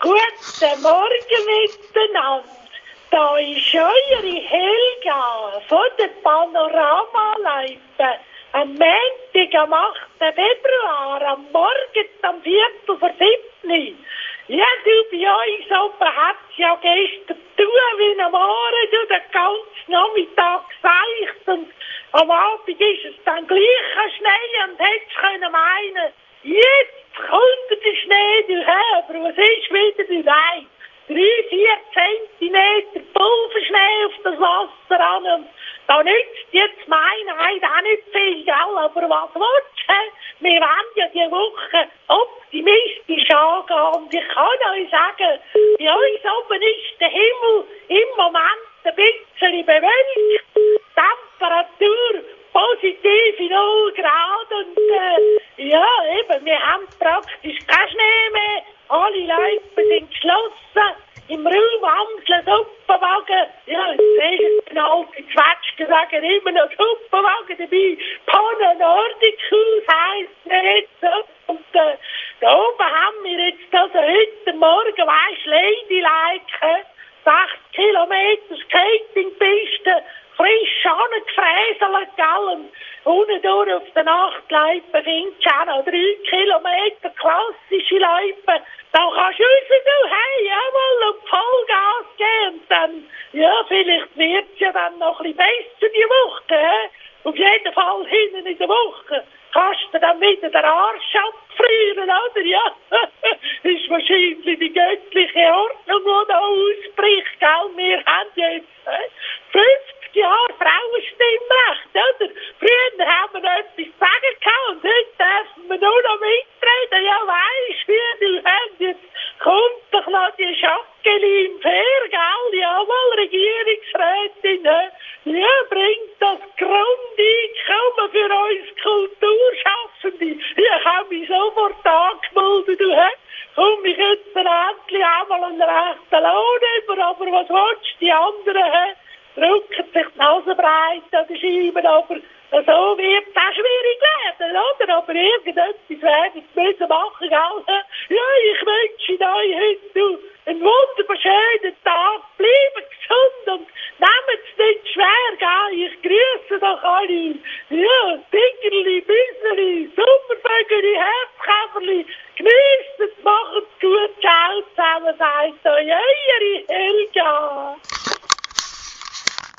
Guten Morgen miteinander. Da ist eure Helga von der Panoramaleipe am Montag, am 8. Februar, am Morgen, am Viertel vor siebten. Ja, du, bei uns oben hat es ja gestern tun wie am Morgen, du, den ganzen Nachmittag geseicht und am Abend ist es dann gleich Schnee und hättest können meinen, jetzt kommt der Schnee daher, aber was ist wieder die Wein? Drei, vier Zentimeter Pulverschnee auf das Wasser an da nützt jetzt meine Heid auch nicht viel, gell? Aber was willst du? Wir wollen ja die Woche optimistisch angehen. Und ich kann euch sagen, bei uns oben ist der Himmel im Moment ein bisschen bewölkt. Temperatur positiv in 0 Grad. Und äh, ja, eben, wir haben praktisch keinen Schnee mehr. Alle Leute sind geschlossen. Im Raum Suppenwagen. Ja, jetzt siehst du, alte Zwetschgen sagen immer noch Suppenwagen dabei. Panne Nordicus heisst nicht so. Und äh, da oben haben wir jetzt also heute Morgen, weisst Ladylike, 6 Kilometer Skatingpiste, frisch angefräselt, gell? Unten durch auf der Nachtleipe findest du auch noch drei Kilometer klassische Leipe. Da kannst du raus, du, hey, jawohl, und Vollgas geben. Und dann, ja, vielleicht wird es ja dann noch ein bisschen besser die Woche, hä? Auf jeden Fall hinten in der Woche kannst du dann wieder den Arsch abfrieren, oder? Ja, ist wahrscheinlich die göttliche Ordnung, die da ausbricht, gell? Wir haben jetzt äh, 50 Jahre Frauenstimmrecht, oder? Früher haben wir noch etwas zu sagen gehabt und heute dürfen wir nur noch mitreden. Ja, weisst du hast jetzt kommt doch noch die Schackeli im Fair, gell? Jawohl, Regierungsrätin? Ja, bringt das Grundeinkommen für uns Kulturschaffende. Ich habe mich sofort angemeldet, du hä? Komm, ich jetzt endlich einmal einen rechten Lohn über, aber was willst du, die anderen, hä? Drücken sich die Nase breit an die Scheiben, aber so wird es auch schwierig werden, oder? Aber irgendetwas werden sie müssen machen, gell? Ja, ich wünsche euch heute einen wunderbar schönen Tag. Bleibt gesund und nehmt es nicht schwer, gell? Ich grüße doch alle. Ja, Dingerli, Büsserli, Sommervögeli, Herzkäferli. Genießt es, macht es gut. Ciao zusammen, sagt euch.